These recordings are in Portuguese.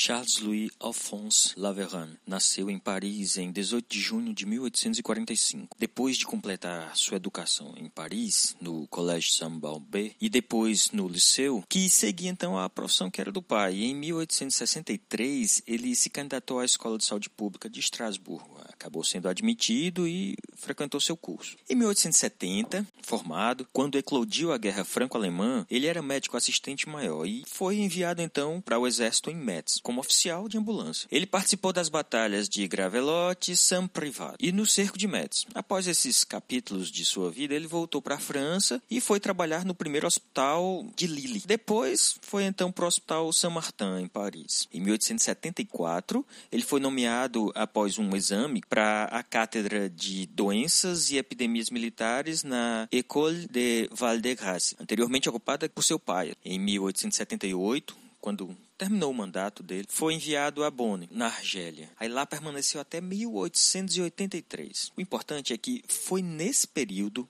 Charles-Louis Alphonse Laveran nasceu em Paris em 18 de junho de 1845. Depois de completar sua educação em Paris, no Collège Saint-Balbé, e depois no liceu, que seguia então a profissão que era do pai. E em 1863, ele se candidatou à Escola de Saúde Pública de Estrasburgo. Acabou sendo admitido e frequentou seu curso. Em 1870, formado, quando eclodiu a Guerra Franco-Alemã, ele era médico assistente maior e foi enviado então para o exército em Metz como oficial de ambulância. Ele participou das batalhas de Gravelotte Saint-Privat e no cerco de Metz. Após esses capítulos de sua vida, ele voltou para a França e foi trabalhar no primeiro hospital de Lille. Depois foi então para o Hospital Saint-Martin, em Paris. Em 1874, ele foi nomeado após um exame para a cátedra de doenças e epidemias militares na École de Val-de-Grâce, anteriormente ocupada por seu pai. Em 1878, quando terminou o mandato dele, foi enviado a Bonn, na Argélia. Aí lá permaneceu até 1883. O importante é que foi nesse período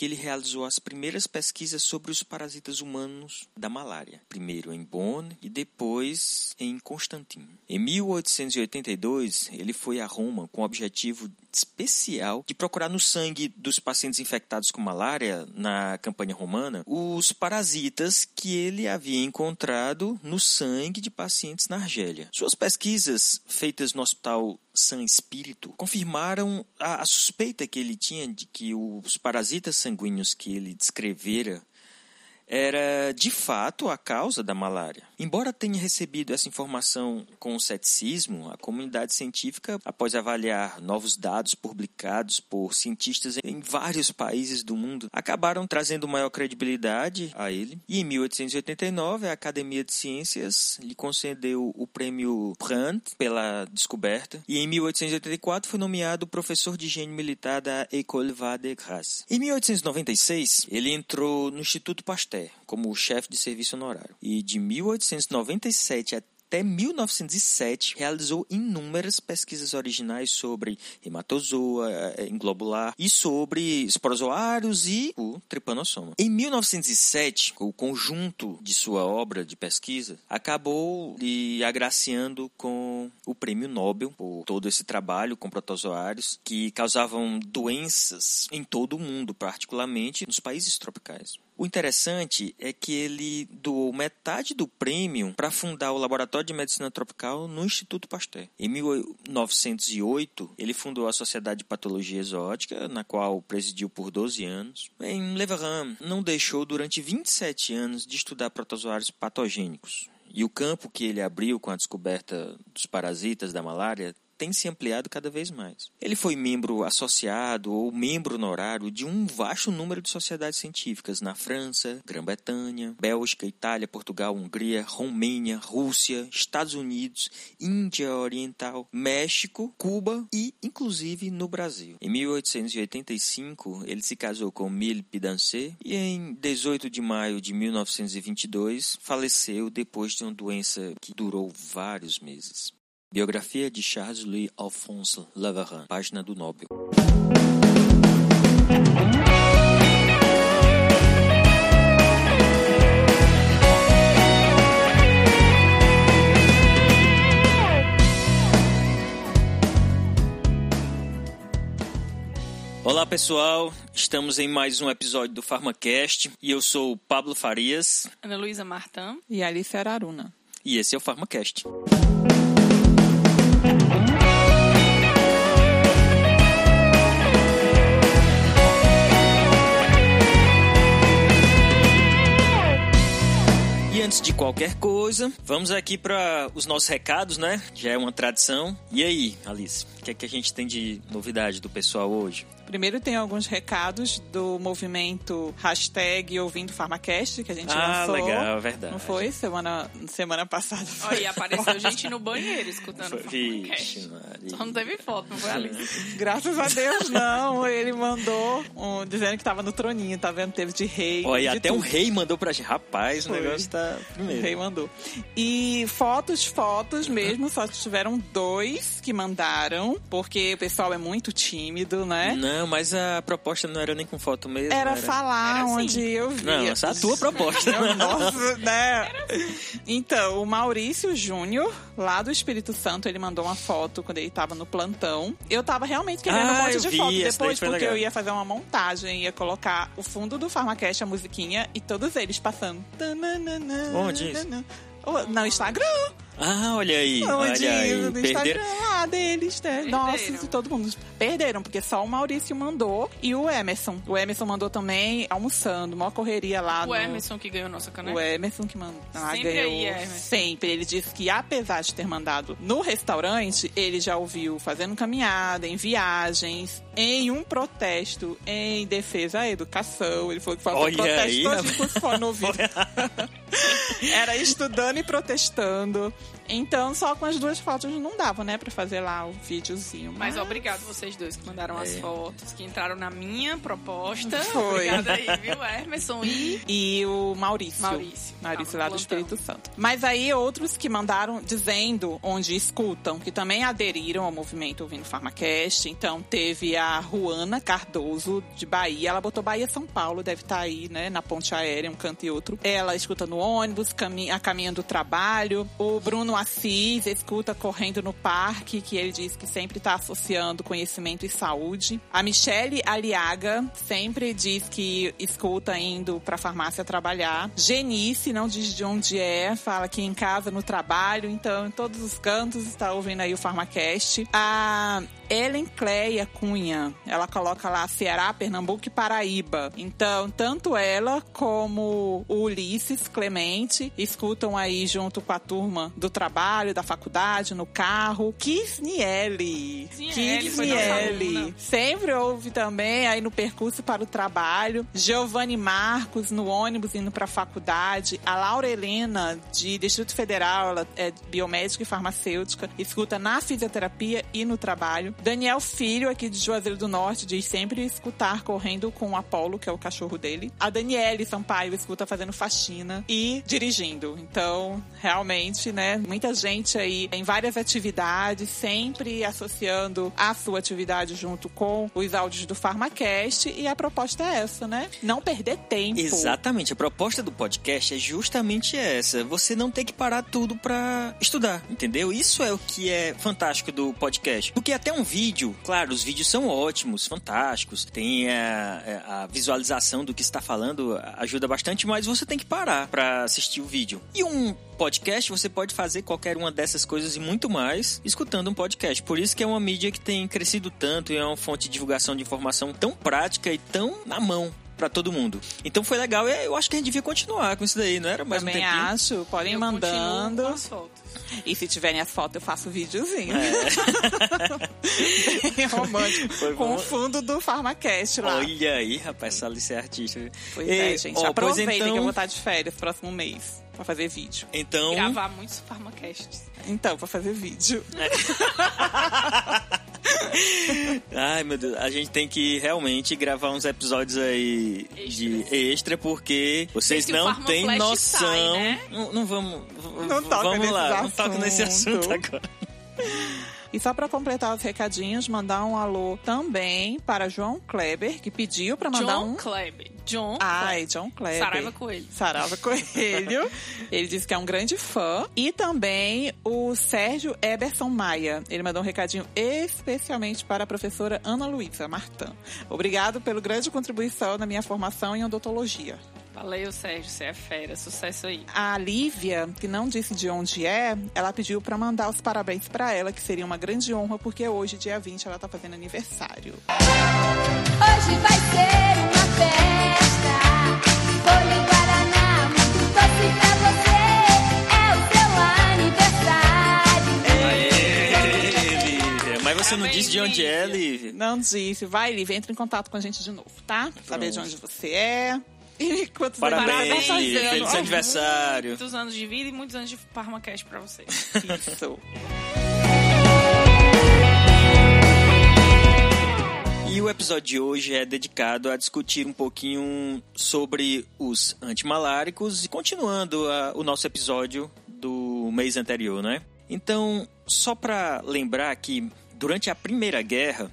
que ele realizou as primeiras pesquisas sobre os parasitas humanos da malária, primeiro em Bonn e depois em Constantin. Em 1882, ele foi a Roma com o objetivo especial de procurar no sangue dos pacientes infectados com malária na campanha romana os parasitas que ele havia encontrado no sangue de pacientes na Argélia. Suas pesquisas feitas no Hospital San Espírito confirmaram a, a suspeita que ele tinha de que os parasitas sanguíneos que ele descrevera era de fato a causa da malária. Embora tenha recebido essa informação com ceticismo, a comunidade científica, após avaliar novos dados publicados por cientistas em vários países do mundo, acabaram trazendo maior credibilidade a ele. E em 1889, a Academia de Ciências lhe concedeu o prêmio Brandt pela descoberta. E em 1884 foi nomeado professor de higiene militar da École Vade-Grasse. Em 1896, ele entrou no Instituto Pasteur como chefe de serviço honorário. E de 1897 até 1907 realizou inúmeras pesquisas originais sobre hematozoa, englobular e sobre esporozoários e o tripanossoma. Em 1907, o conjunto de sua obra de pesquisa acabou lhe agraciando com o prêmio Nobel por todo esse trabalho com protozoários que causavam doenças em todo o mundo, particularmente nos países tropicais. O interessante é que ele doou metade do prêmio para fundar o Laboratório de Medicina Tropical no Instituto Pasteur. Em 1908, ele fundou a Sociedade de Patologia Exótica, na qual presidiu por 12 anos. Em Leveran, não deixou durante 27 anos de estudar protozoários patogênicos. E o campo que ele abriu com a descoberta dos parasitas da malária tem se ampliado cada vez mais. Ele foi membro associado ou membro honorário de um vasto número de sociedades científicas na França, Grã-Bretanha, Bélgica, Itália, Portugal, Hungria, Romênia, Rússia, Estados Unidos, Índia Oriental, México, Cuba e, inclusive, no Brasil. Em 1885, ele se casou com Mille Pidancé e, em 18 de maio de 1922, faleceu depois de uma doença que durou vários meses. Biografia de Charles-Louis Alphonse Laveran, página do Nobel. Olá pessoal, estamos em mais um episódio do PharmaCast e eu sou o Pablo Farias, Ana Luísa Martã e Alice Araruna. E esse é o PharmaCast. Antes de qualquer coisa, vamos aqui para os nossos recados, né? Já é uma tradição. E aí, Alice, o que é que a gente tem de novidade do pessoal hoje? Primeiro tem alguns recados do movimento hashtag Ouvindo Farmacast, que a gente ah, lançou. legal, verdade. Não foi? Semana, semana passada. Olha, e apareceu gente no banheiro escutando o Vixe. Maria. Só não teve foto, não foi ali. Graças a Deus, não. Ele mandou um, dizendo que tava no troninho, tá vendo? Teve de rei. Olha, e de até um rei mandou pra gente. Rapaz, o Foi. negócio tá O primeiro. rei mandou. E fotos, fotos mesmo, só tiveram dois que mandaram, porque o pessoal é muito tímido, né? Não, Não, mas a proposta não era nem com foto mesmo. Era, Era, falar Era assim. onde eu vi. Não, essa é a tua proposta. Nossa, né? Então, o Maurício Júnior, lá do Espírito Santo, ele mandou uma foto quando ele tava no plantão. Eu tava realmente querendo Ah, um monte de vi, daí depois, porque legal. eu ia fazer uma montagem, ia colocar o fundo do Farmacast, a musiquinha, e todos eles passando. Onde isso? nanana. Oh, No Instagram. Ah, olha aí, Onde? olha aí. Perderam. Instagram lá deles, né? Nossa, Perderam. todo mundo. Perderam, porque só o Maurício mandou e o Emerson. O Emerson mandou também almoçando, uma correria lá O no... Emerson que ganhou nossa caneca. O Emerson que mandou. Ah, Sempre ganhou. aí, Emerson. Sempre. Ele disse que, apesar de ter mandado no restaurante, ele já ouviu fazendo caminhada, em viagens, em um protesto em defesa à educação. Ele falou que foi um protesto aí, todinho com os fones no ouvido. Era estudando e protestando. Então, só com as duas fotos não dava, né? Pra fazer lá o videozinho. Mas obrigado vocês dois que mandaram as É. fotos, que entraram na minha proposta. Foi. Obrigada aí, viu, Emerson e E o Maurício. Maurício. Maurício lá do. Espírito Santo. Mas aí outros que mandaram dizendo onde escutam, que também aderiram ao movimento Ouvindo Farmacast. Então teve a Juana Cardoso, de Bahia. Ela botou Bahia São Paulo, deve estar aí, né? Na ponte aérea, um canto e outro. Ela escuta no ônibus, cami a caminho do trabalho. O Bruno Assis escuta correndo no parque, que ele diz que sempre está associando conhecimento e saúde. A Michele Aliaga sempre diz que escuta indo para farmácia trabalhar. Genice não diz de onde é, fala que em casa, no trabalho, então em todos os cantos está ouvindo aí o Farmacast. A Ellen Cleia Cunha, ela coloca lá Ceará, Pernambuco e Paraíba. Então, tanto ela como o Ulisses Clemente escutam aí junto com a turma do trabalho, da faculdade, no carro. Kisniele. Kisniele. Sempre ouve também aí no percurso para o trabalho. Giovanni Marcos no ônibus indo para a faculdade. A Laura Helena de Distrito Federal, ela é biomédica e farmacêutica, escuta na fisioterapia e no trabalho. Daniel Filho aqui de Juazeiro do Norte diz sempre escutar correndo com o Apolo, que é o cachorro dele. A Daniele Sampaio escuta fazendo faxina e dirigindo. Então, realmente, né, muita gente aí em várias atividades, sempre associando a sua atividade junto com os áudios do Farmacast. E a proposta é essa, né? Não perder tempo. Exatamente, a proposta do podcast é justamente essa. Você não tem que parar tudo pra estudar, entendeu? Isso é o que é fantástico do podcast. Porque até um vídeo, claro, os vídeos são ótimos, fantásticos, tem a, a visualização do que está falando, ajuda bastante, mas você tem que parar pra assistir o vídeo. E um podcast, você pode fazer qualquer uma dessas coisas e muito mais escutando um podcast. Por isso que é uma mídia que tem crescido tanto e é uma fonte de divulgação de informação tão prática e tão na mão pra todo mundo. Então foi legal e eu acho que a gente devia continuar com isso daí, não era mais Também um tempinho? acho. Podem ir Eu mandando. E se tiverem as fotos, eu faço um videozinho. É. Bem romântico. Foi com bom. o fundo do Farmacast lá. Olha aí, rapaz, essa Alice é artista. Pois Ei, é, gente. ó, Aproveitem então- que eu vou estar de férias próximo mês. Pra fazer vídeo. Então, Gravar muitos farmacasts. Então, pra fazer vídeo. ai meu Deus, a gente tem que realmente gravar uns episódios aí de extra, porque vocês não têm noção. sai, né? não, não vamos. Não toca vamos nesse lá, não toca nesse assunto agora. E só pra completar os recadinhos, mandar um alô também para João Kleber, que pediu pra mandar John um. Kleber. John Ai. John Kleber. Saraiva Coelho. Saraiva Coelho. Ele disse que é um grande fã. E também o Sérgio Eberson Maia. Ele mandou um recadinho especialmente para a professora Ana Luísa Martã. Obrigado pela grande contribuição na minha formação em odontologia. Valeu, Sérgio. Você é fera. Sucesso aí. A Lívia, que não disse de onde é, ela pediu para mandar os parabéns para ela, que seria uma grande honra, porque hoje, dia 20, ela tá fazendo aniversário. Hoje vai ser uma festa. Folha em Guaraná, muito doce pra você. É o seu aniversário. Aê, Lívia. Mas você não disse de onde é, Lívia. Não disse. Vai, Lívia, entra em contato com a gente de novo, tá? Saber de Pronto. onde você é. E quantos Parabéns, anos tá. Feliz aniversário. Muitos anos de vida e muitos anos de Farmacast pra você. Isso. E o episódio de hoje é dedicado a discutir um pouquinho sobre os antimaláricos e continuando a- o nosso episódio do mês anterior, né? Então, só para lembrar que durante a Primeira Guerra,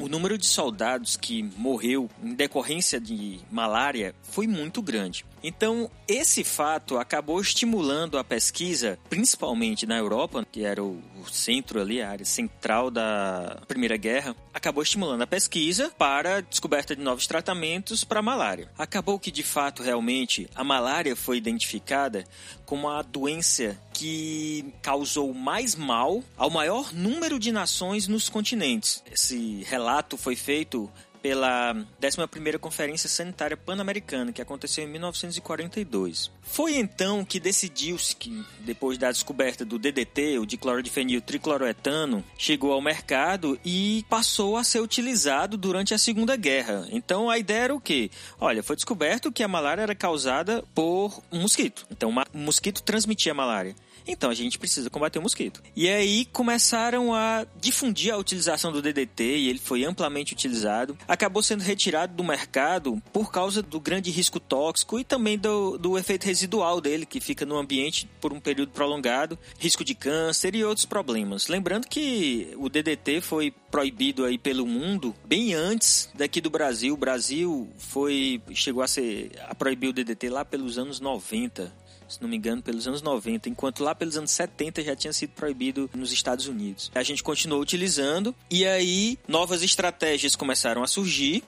o número de soldados que morreu em decorrência de malária foi muito grande. Então, esse fato acabou estimulando a pesquisa, principalmente na Europa, que era o centro ali, a área central da Primeira Guerra, acabou estimulando a pesquisa para a descoberta de novos tratamentos para a malária. Acabou que, de fato, realmente, a malária foi identificada como a doença que causou mais mal ao maior número de nações nos continentes. Esse relato foi feito pela 11ª Conferência Sanitária Pan-Americana, que aconteceu em 1942. Foi então que decidiu-se que, depois da descoberta do DDT, o diclorodifenil tricloroetano, chegou ao mercado e passou a ser utilizado durante a Segunda Guerra. Então a ideia era o quê? Olha, foi descoberto que a malária era causada por um mosquito. Então um mosquito transmitia malária. Então a gente precisa combater o mosquito. E aí começaram a difundir a utilização do DDT e ele foi amplamente utilizado. Acabou sendo retirado do mercado por causa do grande risco tóxico e também do, do efeito residual dele, que fica no ambiente por um período prolongado, risco de câncer e outros problemas. Lembrando que o DDT foi proibido aí pelo mundo bem antes daqui do Brasil. O Brasil foi chegou a ser a proibir o DDT lá pelos anos 90 se não me engano, pelos anos 90, enquanto lá pelos anos 70 já tinha sido proibido nos Estados Unidos. A gente continuou utilizando e aí novas estratégias começaram a surgir.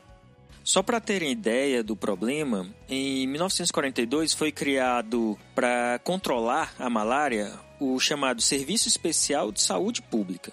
Só para terem ideia do problema, em 1942 foi criado para controlar a malária o chamado Serviço Especial de Saúde Pública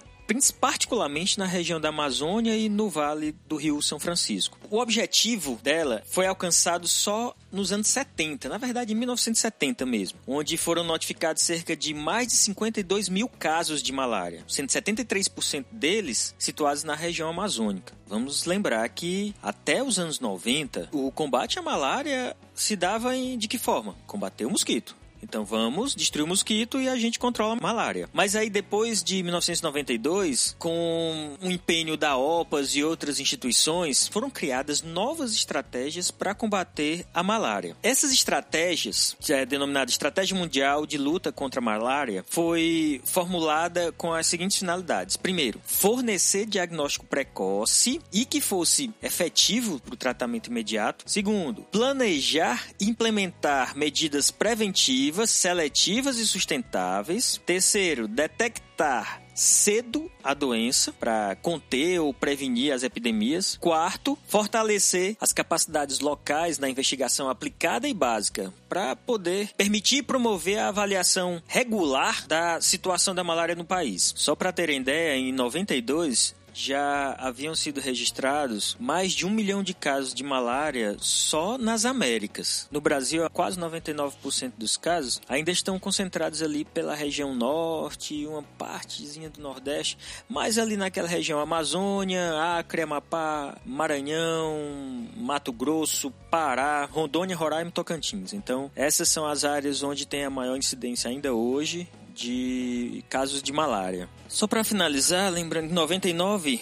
particularmente na região da Amazônia e no Vale do Rio São Francisco. O objetivo dela foi alcançado só nos anos 70, na verdade em 1970 mesmo, onde foram notificados cerca de mais de 52 mil casos de malária, sendo 73% deles situados na região amazônica. Vamos lembrar que até os anos 90, o combate à malária se dava em, de que forma? Combater o mosquito. Então vamos destruir o mosquito e a gente controla a malária. Mas aí depois de 1992, com o empenho da OPAS e outras instituições, foram criadas novas estratégias para combater a malária. Essas estratégias, que é denominada Estratégia Mundial de Luta contra a Malária, foi formulada com as seguintes finalidades. Primeiro, fornecer diagnóstico precoce e que fosse efetivo para o tratamento imediato. Segundo, planejar e implementar medidas preventivas seletivas e sustentáveis. Terceiro, detectar cedo a doença para conter ou prevenir as epidemias. Quarto, fortalecer as capacidades locais na investigação aplicada e básica para poder permitir promover a avaliação regular da situação da malária no país. Só para terem ideia, em 92 já haviam sido registrados mais de um milhão de casos de malária só nas Américas. No Brasil, quase 99% dos casos ainda estão concentrados ali pela região norte e uma partezinha do nordeste, mas ali naquela região Amazônia, Acre, Amapá, Maranhão, Mato Grosso, Pará, Rondônia, Roraima e Tocantins. Então, essas são as áreas onde tem a maior incidência ainda hoje de casos de malária. Só para finalizar, lembrando que em 99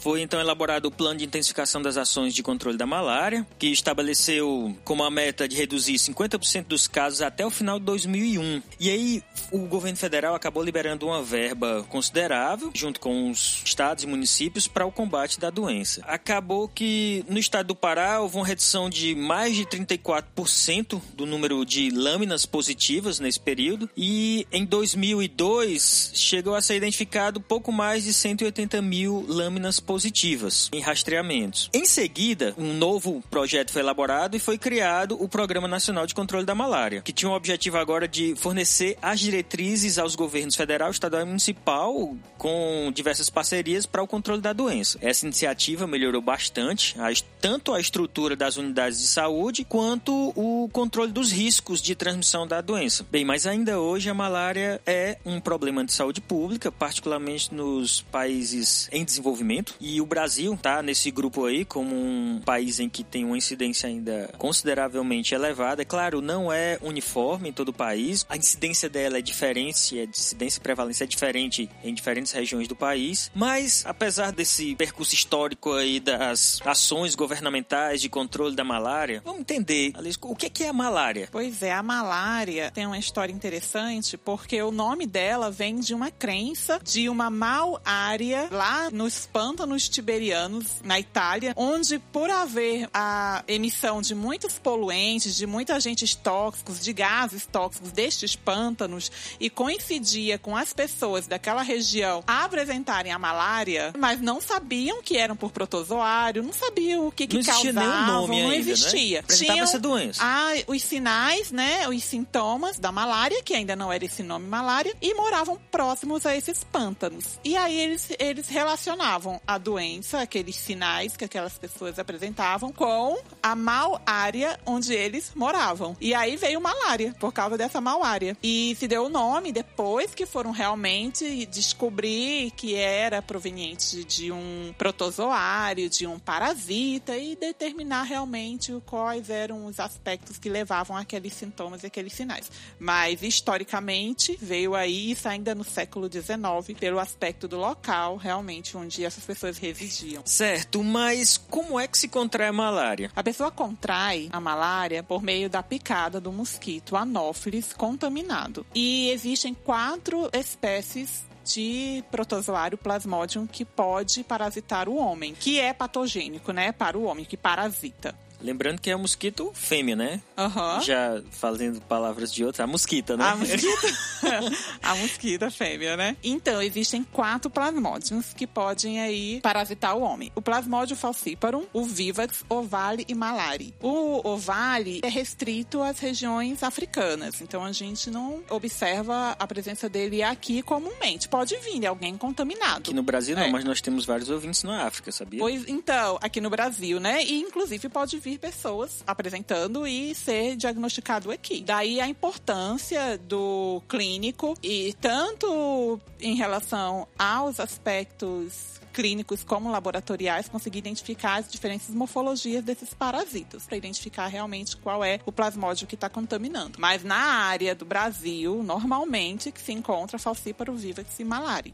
foi então elaborado o plano de intensificação das ações de controle da malária, que estabeleceu como a meta de reduzir 50% dos casos até o final de 2001. E aí o governo federal acabou liberando uma verba considerável, junto com os estados e municípios, para o combate da doença. Acabou que no estado do Pará houve uma redução de mais de 34% do número de lâminas positivas nesse período, e em 2002 chegou a ser identificado pouco mais de 180 mil lâminas positivas em rastreamentos. Em seguida, um novo projeto foi elaborado e foi criado o Programa Nacional de Controle da Malária, que tinha o objetivo agora de fornecer as diretrizes aos governos federal, estadual e municipal com diversas parcerias para o controle da doença. Essa iniciativa melhorou bastante tanto a estrutura das unidades de saúde quanto o controle dos riscos de transmissão da doença. Bem, mas ainda hoje a malária é um problema de saúde pública, particularmente nos países em desenvolvimento. E o Brasil está nesse grupo aí como um país em que tem uma incidência ainda consideravelmente elevada. É claro, não é uniforme em todo o país. A incidência dela é diferente, a incidência e prevalência é diferente em diferentes regiões do país. Mas, apesar desse percurso histórico aí das ações governamentais de controle da malária, vamos entender, Alice, o que é a malária? Pois é, a malária tem uma história interessante porque o nome dela vem de uma crença de uma mal-área lá nos pântanos tiberianos, na Itália, onde por haver a emissão de muitos poluentes, de muitos agentes tóxicos, de gases tóxicos destes pântanos, e coincidia com as pessoas daquela região apresentarem a malária, mas não sabiam que eram por protozoário, não sabiam o que, que Não existia nenhum causavam, nome não ainda, né? existia. Apresentava Tinham- essa doença. ah, os sinais, né? Os sintomas da malária, que ainda não era esse nome malária, e moravam próximos a esses pântanos. E aí eles, eles relacionavam a doença, aqueles sinais que aquelas pessoas apresentavam, com a mal área onde eles moravam. E aí veio malária, por causa dessa mal área. E se deu o nome depois que foram realmente descobrir que era proveniente de um protozoário, de um parasita e determinar realmente quais eram os aspectos que levavam aqueles sintomas e aqueles sinais. Mas historicamente veio aí isso ainda no século XIX pelo aspecto do local realmente onde essas pessoas residiam. Certo, mas como é que se contrai a malária? A pessoa contrai a malária por meio da picada do mosquito Anopheles contaminado. E existem quatro espécies de protozoário plasmodium que pode parasitar o homem, que é patogênico, né, para o homem, que parasita. Lembrando que é um mosquito fêmea, né? Aham. Já fazendo palavras de outra, a mosquita, né? A mosquita. a mosquita fêmea, né? Então, existem quatro plasmódios que podem aí parasitar o homem. O plasmódio falciparum, o vivax, ovale e malari. O ovale é restrito às regiões africanas, então a gente não observa a presença dele aqui comumente. Pode vir alguém contaminado. Aqui no Brasil não, É. mas nós temos vários ouvintes na África, sabia? Pois então, aqui no Brasil, né? E inclusive pode vir pessoas apresentando e ser diagnosticado aqui. Daí a importância do clínico e tanto em relação aos aspectos clínicos como laboratoriais conseguir identificar as diferentes morfologias desses parasitas para identificar realmente qual é o plasmódio que está contaminando. Mas na área do Brasil, normalmente que se encontra falcíparo vivax e malária.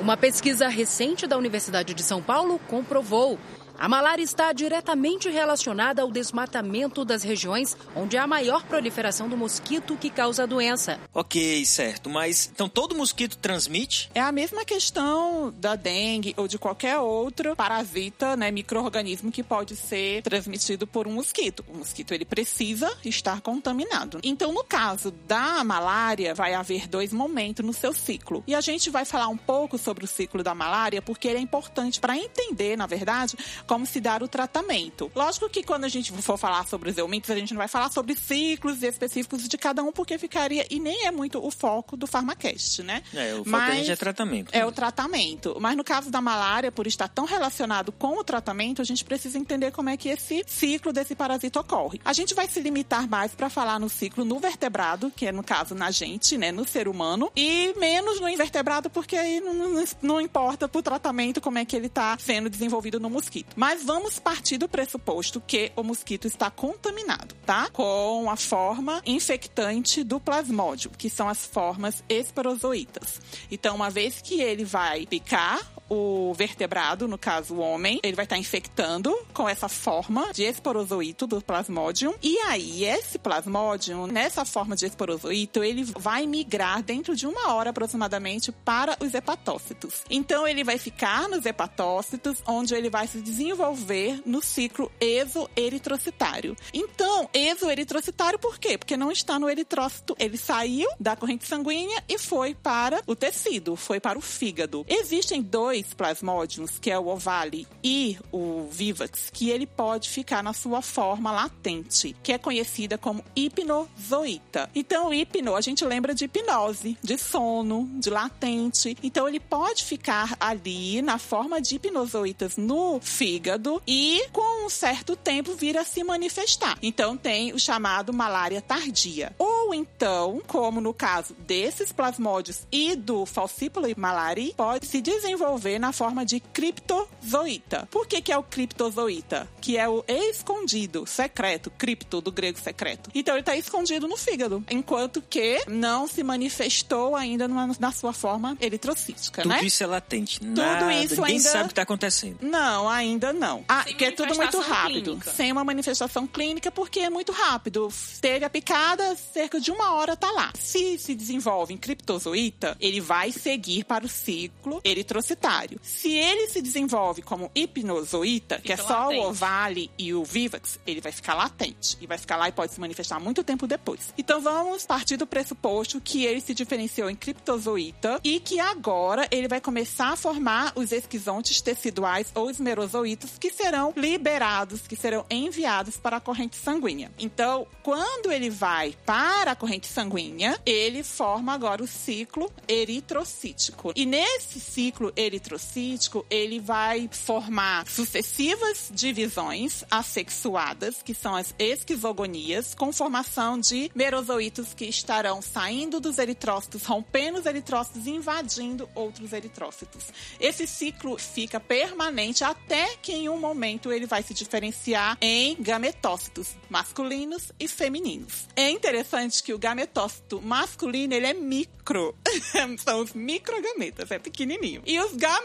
Uma pesquisa recente da Universidade de São Paulo comprovou. A malária está diretamente relacionada ao desmatamento das regiões onde há maior proliferação do mosquito que causa a doença. Ok, certo. Mas então todo mosquito transmite? É a mesma questão da dengue ou de qualquer outro parasita, né, microorganismo que pode ser transmitido por um mosquito. O mosquito ele precisa estar contaminado. Então, no caso da malária, vai haver dois momentos no seu ciclo. E a gente vai falar um pouco sobre o ciclo da malária porque ele é importante para entender, na verdade, como se dar o tratamento. Lógico que quando a gente for falar sobre os eumintos, a gente não vai falar sobre ciclos específicos de cada um porque ficaria e nem é muito o foco do Pharmacast, né? É, o foco Mas- da gente é tratamento. é o tratamento. Mas no caso da malária, por estar tão relacionado com o tratamento, a gente precisa entender como é que esse ciclo desse parasita ocorre. A gente vai se limitar mais para falar no ciclo no vertebrado, que é no caso na gente, né, no ser humano, e menos no invertebrado, porque aí não, não, não importa pro tratamento como é que ele está sendo desenvolvido no mosquito. Mas vamos partir do pressuposto que o mosquito está contaminado, tá? Com a forma infectante do plasmódio, que são as formas esporozoítas. Então, uma vez que ele vai picar o vertebrado, no caso o homem, ele vai estar infectando com essa forma de esporozoito do plasmodium. E aí, esse plasmodium, nessa forma de esporozoito, ele vai migrar dentro de uma hora aproximadamente para os hepatócitos. Então, ele vai ficar nos hepatócitos, onde ele vai se desenvolver no ciclo exoeritrocitário. Então, exoeritrocitário por quê? Porque não está no eritrócito, ele saiu da corrente sanguínea e foi para o tecido, foi para o fígado. Existem dois plasmódios, que é o ovale e o vivax, que ele pode ficar na sua forma latente, que é conhecida como hipnozoíta. Então, hipno, a gente lembra de hipnose, de sono, de latente. Então, ele pode ficar ali na forma de hipnozoítas no fígado e, com um certo tempo, vir a se manifestar. Então, tem o chamado malária tardia. Ou então, como no caso desses plasmódios e do falciparum malari, pode se desenvolver na forma de criptozoíta. Por que, que é o criptozoíta? Que é o escondido, secreto, cripto do grego secreto. Então ele está escondido no fígado, enquanto que não se manifestou ainda numa- na sua forma eritrocítica, Tudo né? isso é latente. Nada, isso ninguém ainda- sabe o que está acontecendo. Não, ainda não. Ah, Sem que é tudo muito rápido. clínica. Sem uma manifestação clínica, porque é muito rápido. Teve a picada, cerca de uma hora tá lá. Se se desenvolve em criptozoíta, ele vai seguir para o ciclo eritrocitário. Se ele se desenvolve como hipnozoíta, que é só latente. o ovale e o vivax, ele vai ficar latente. E vai ficar lá e pode se manifestar muito tempo depois. Então vamos partir do pressuposto que ele se diferenciou em criptozoíta e que agora ele vai começar a formar os esquizontes teciduais ou esmerozoítas que serão liberados, que serão enviados para a corrente sanguínea. Então, quando ele vai para a corrente sanguínea, ele forma agora o ciclo eritrocítico. E nesse ciclo eritrocítico, ele vai formar sucessivas divisões assexuadas, que são as esquizogonias, com formação de merozoítos que estarão saindo dos eritrócitos, rompendo os eritrócitos e invadindo outros eritrócitos. Esse ciclo fica permanente até que em um momento ele vai se diferenciar em gametócitos masculinos e femininos. É interessante que o gametócito masculino ele é micro, são os microgametas, é pequenininho. E os gametócitos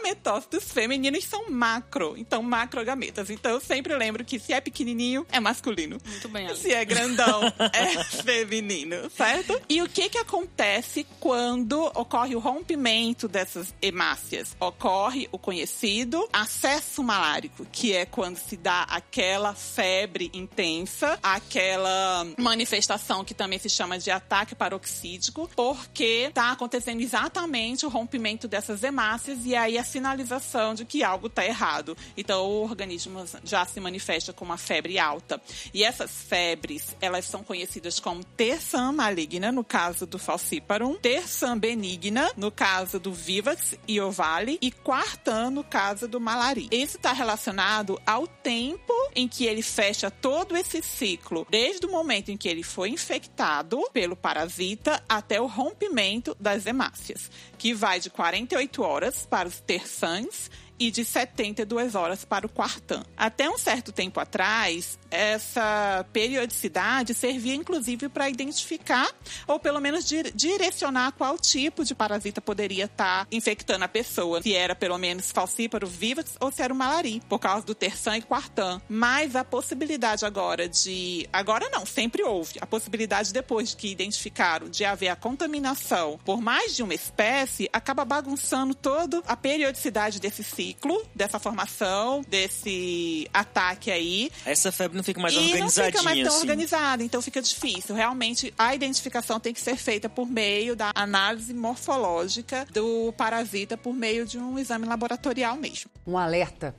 femininos são macro, então macrogametas. Então eu sempre lembro que se é pequenininho é masculino. Muito bem, Alice. Se é grandão, é feminino, certo? E o que que acontece quando ocorre o rompimento dessas hemácias? Ocorre o conhecido acesso malárico, que é quando se dá aquela febre intensa, aquela manifestação que também se chama de ataque paroxídico, porque está acontecendo exatamente o rompimento dessas hemácias e aí a sinalização de que algo está errado. Então o organismo já se manifesta com uma febre alta. E essas febres, elas são conhecidas como terçã maligna, no caso do falciparum, terçã benigna, no caso do vivax e ovale, e quartã, no caso do malari. Isso está relacionado ao tempo em que ele fecha todo esse ciclo, desde o momento em que ele foi infectado pelo parasita até o rompimento das hemácias, que vai de 48 horas para os terçãs e de 72 horas para o quartã. Até um certo tempo atrás, essa periodicidade servia inclusive para identificar ou pelo menos dir- direcionar qual tipo de parasita poderia estar infectando a pessoa, se era pelo menos falcíparo vivax ou se era o malari, por causa do terçã e quartã. Mas a possibilidade agora de, agora não, sempre houve a possibilidade depois que identificaram de haver a contaminação por mais de uma espécie, acaba bagunçando toda a periodicidade desse ciclo, dessa formação, desse ataque aí. Essa febre fica mais e não organizadinha fica mais tão assim. organizada, então fica difícil. Realmente, a identificação tem que ser feita por meio da análise morfológica do parasita, por meio de um exame laboratorial mesmo. Um alerta.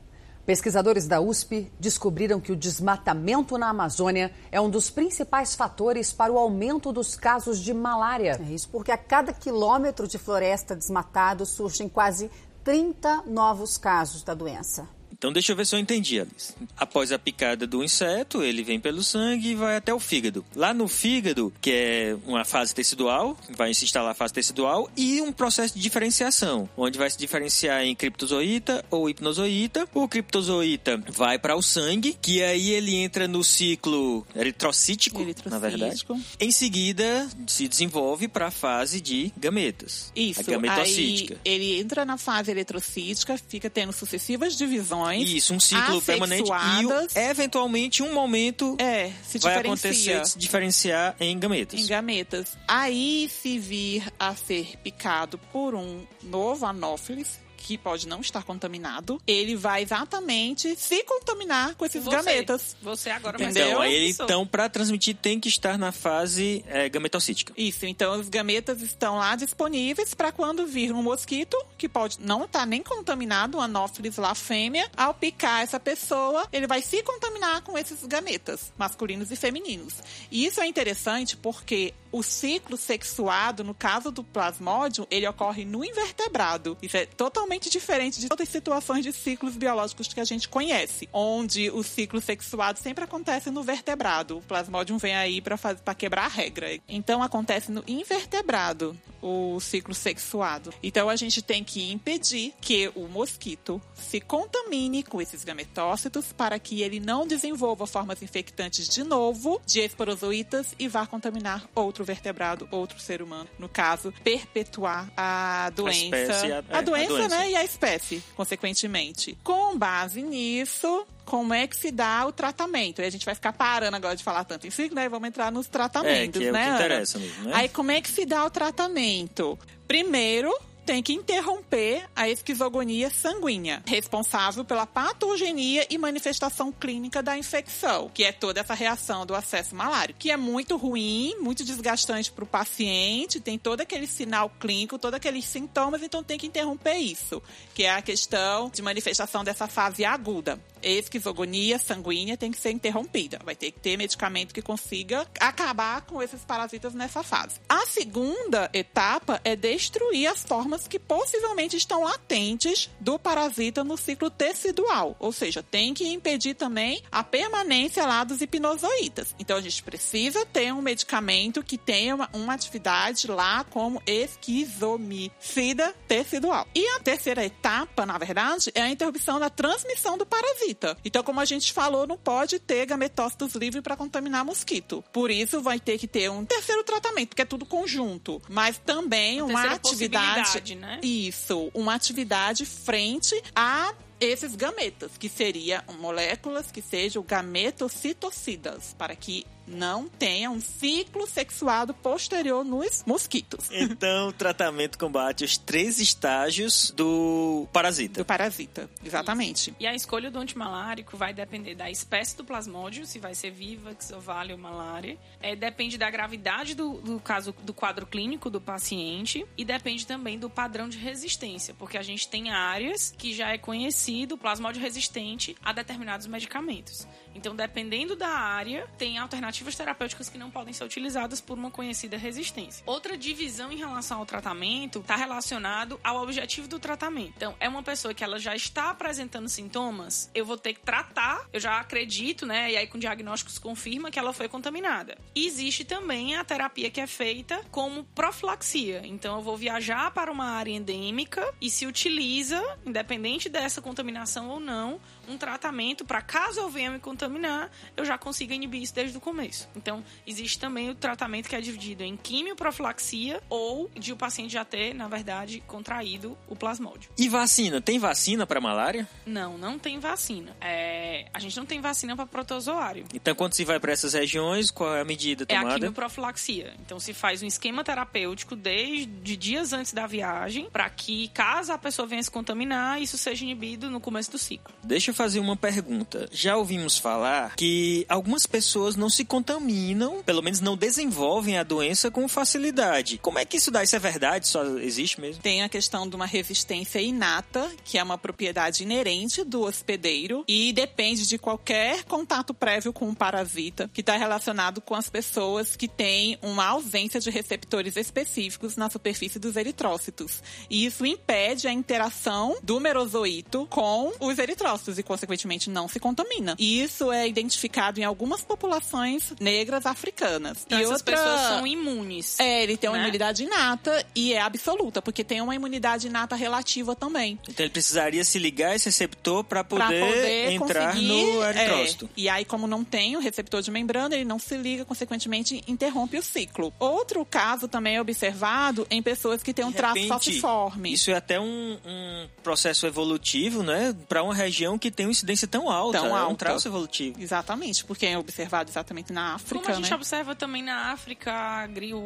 Pesquisadores da USP descobriram que o desmatamento na Amazônia é um dos principais fatores para o aumento dos casos de malária. É isso porque a cada quilômetro de floresta desmatado surgem quase 30 novos casos da doença. Então deixa eu ver se eu entendi, Alice. Após a picada do inseto, ele vem pelo sangue e vai até o fígado. Lá no fígado, que é uma fase tecidual, vai se instalar a fase tecidual e um processo de diferenciação, onde vai se diferenciar em criptozoíta ou hipnozoíta. O criptozoíta vai para o sangue, que aí ele entra no ciclo eritrocítico, na verdade. Eritrocítico. Em seguida, se desenvolve para a fase de gametas. Isso, a gametocítica. aí ele entra na fase eletrocítica, fica tendo sucessivas divisões. Isso, um ciclo permanente e eventualmente um momento É, se vai acontecer se diferenciar em gametas. Em gametas. Aí, se vir a ser picado por um novo anófilis, que pode não estar contaminado, ele vai exatamente se contaminar com esses Você, gametas. Você agora vai Entendeu? Então, aí pessoa. então, para transmitir, tem que estar na fase é, gametocítica. Isso, então os gametas estão lá disponíveis para quando vir um mosquito, que pode não estar nem contaminado, um anófilis lá fêmea, ao picar essa pessoa, ele vai se contaminar com esses gametas, masculinos e femininos. E isso é interessante porque o ciclo sexuado, no caso do plasmódio, ele ocorre no invertebrado. Isso é totalmente diferente de todas as situações de ciclos biológicos que a gente conhece, onde o ciclo sexuado sempre acontece no vertebrado. O plasmódio vem aí para quebrar a regra. Então acontece no invertebrado. O ciclo sexuado. Então a gente tem que impedir que o mosquito se contamine com esses gametócitos para que ele não desenvolva formas infectantes de novo de esporozoítas e vá contaminar outro vertebrado, outro ser humano. No caso, perpetuar a doença. espécie, a- é, a a doença, doença. né? E a espécie, consequentemente. Com base nisso. Como é que se dá o tratamento? E a gente vai ficar parando agora de falar tanto em ciclo, né? E vamos entrar nos É, tratamentos, que é o né? que Ana? interessa mesmo, né? Aí como é que se dá o tratamento? Primeiro, tem que interromper a esquizogonia sanguínea, responsável pela patogenia e manifestação clínica da infecção, que é toda essa reação do acesso malário, que é muito ruim, muito desgastante para o paciente, tem todo aquele sinal clínico, todos aqueles sintomas, então tem que interromper isso, que é a questão de manifestação dessa fase aguda. Esquizogonia sanguínea tem que ser interrompida. Vai ter que ter medicamento que consiga acabar com esses parasitas nessa fase. A segunda etapa é destruir as formas que possivelmente estão latentes do parasita no ciclo tecidual. Ou seja, tem que impedir também a permanência lá dos hipnozoítas. Então a gente precisa ter um medicamento que tenha uma, uma atividade lá como esquizomicida tecidual. E a terceira etapa, na verdade, é a interrupção da transmissão do parasita. Então, como a gente falou, não pode ter gametócitos livres para contaminar mosquito. Por isso, vai ter que ter um terceiro tratamento, porque é tudo conjunto. Mas também uma terceira atividade. Possibilidade, né? Isso, uma atividade frente a esses gametas, que seriam moléculas que sejam gametocitocidas, para que não tenha um ciclo sexuado posterior nos mosquitos. Então, o tratamento combate os três estágios do parasita. Do parasita, exatamente. E a escolha do antimalárico vai depender da espécie do plasmódio, se vai ser vivax, ovália ou malária. É, depende da gravidade do, do caso do quadro clínico do paciente e depende também do padrão de resistência, porque a gente tem áreas que já é conhecido o plasmódio resistente a determinados medicamentos. Então, dependendo da área, tem alternativas terapêuticas que não podem ser utilizadas por uma conhecida resistência. Outra divisão em relação ao tratamento está relacionado ao objetivo do tratamento. Então, é uma pessoa que ela já está apresentando sintomas, eu vou ter que tratar, eu já acredito, né? E aí com diagnósticos confirma que ela foi contaminada. E existe também a terapia que é feita como profilaxia. Então, eu vou viajar para uma área endêmica e se utiliza, independente dessa contaminação ou não, um tratamento para caso eu venha me contaminar, eu já consiga inibir isso desde o começo. Então, existe também o tratamento que é dividido em quimioprofilaxia ou de o paciente já ter, na verdade, contraído o plasmódio. E vacina? Tem vacina para malária? Não, não tem vacina. É, a gente não tem vacina para protozoário. Então, quando se vai para essas regiões, qual é a medida É a tomada? quimioprofilaxia. Então se faz um esquema terapêutico desde dias antes da viagem, para que caso a pessoa venha se contaminar, isso seja inibido no começo do ciclo. Deixa eu fazer uma pergunta. Já ouvimos falar que algumas pessoas não se contaminam, pelo menos não desenvolvem a doença com facilidade. Como é que isso dá? Isso é verdade? Só existe mesmo? Tem a questão de uma resistência inata, que é uma propriedade inerente do hospedeiro e depende de qualquer contato prévio com o parasita, que está relacionado com as pessoas que têm uma ausência de receptores específicos na superfície dos eritrócitos. E isso impede a interação do merozoito com os eritrócitos e, consequentemente, não se contamina. E isso é identificado em algumas populações negras africanas. Então, e essas outra... pessoas são imunes. É, ele tem uma né? imunidade inata e é absoluta, porque tem uma imunidade inata relativa também. Então ele precisaria se ligar a esse receptor para poder, Pra poder entrar no é, eritrócito. e aí, como não tem o receptor de membrana, ele não se liga, consequentemente, interrompe o ciclo. Outro caso também é observado em pessoas que têm um De traço repente, falciforme. Isso é até um, um processo evolutivo, né? Para uma região que tem uma incidência tão alta. Tão é um alta. traço evolutivo. Exatamente, porque é observado exatamente na África, Como a gente né? observa também na África,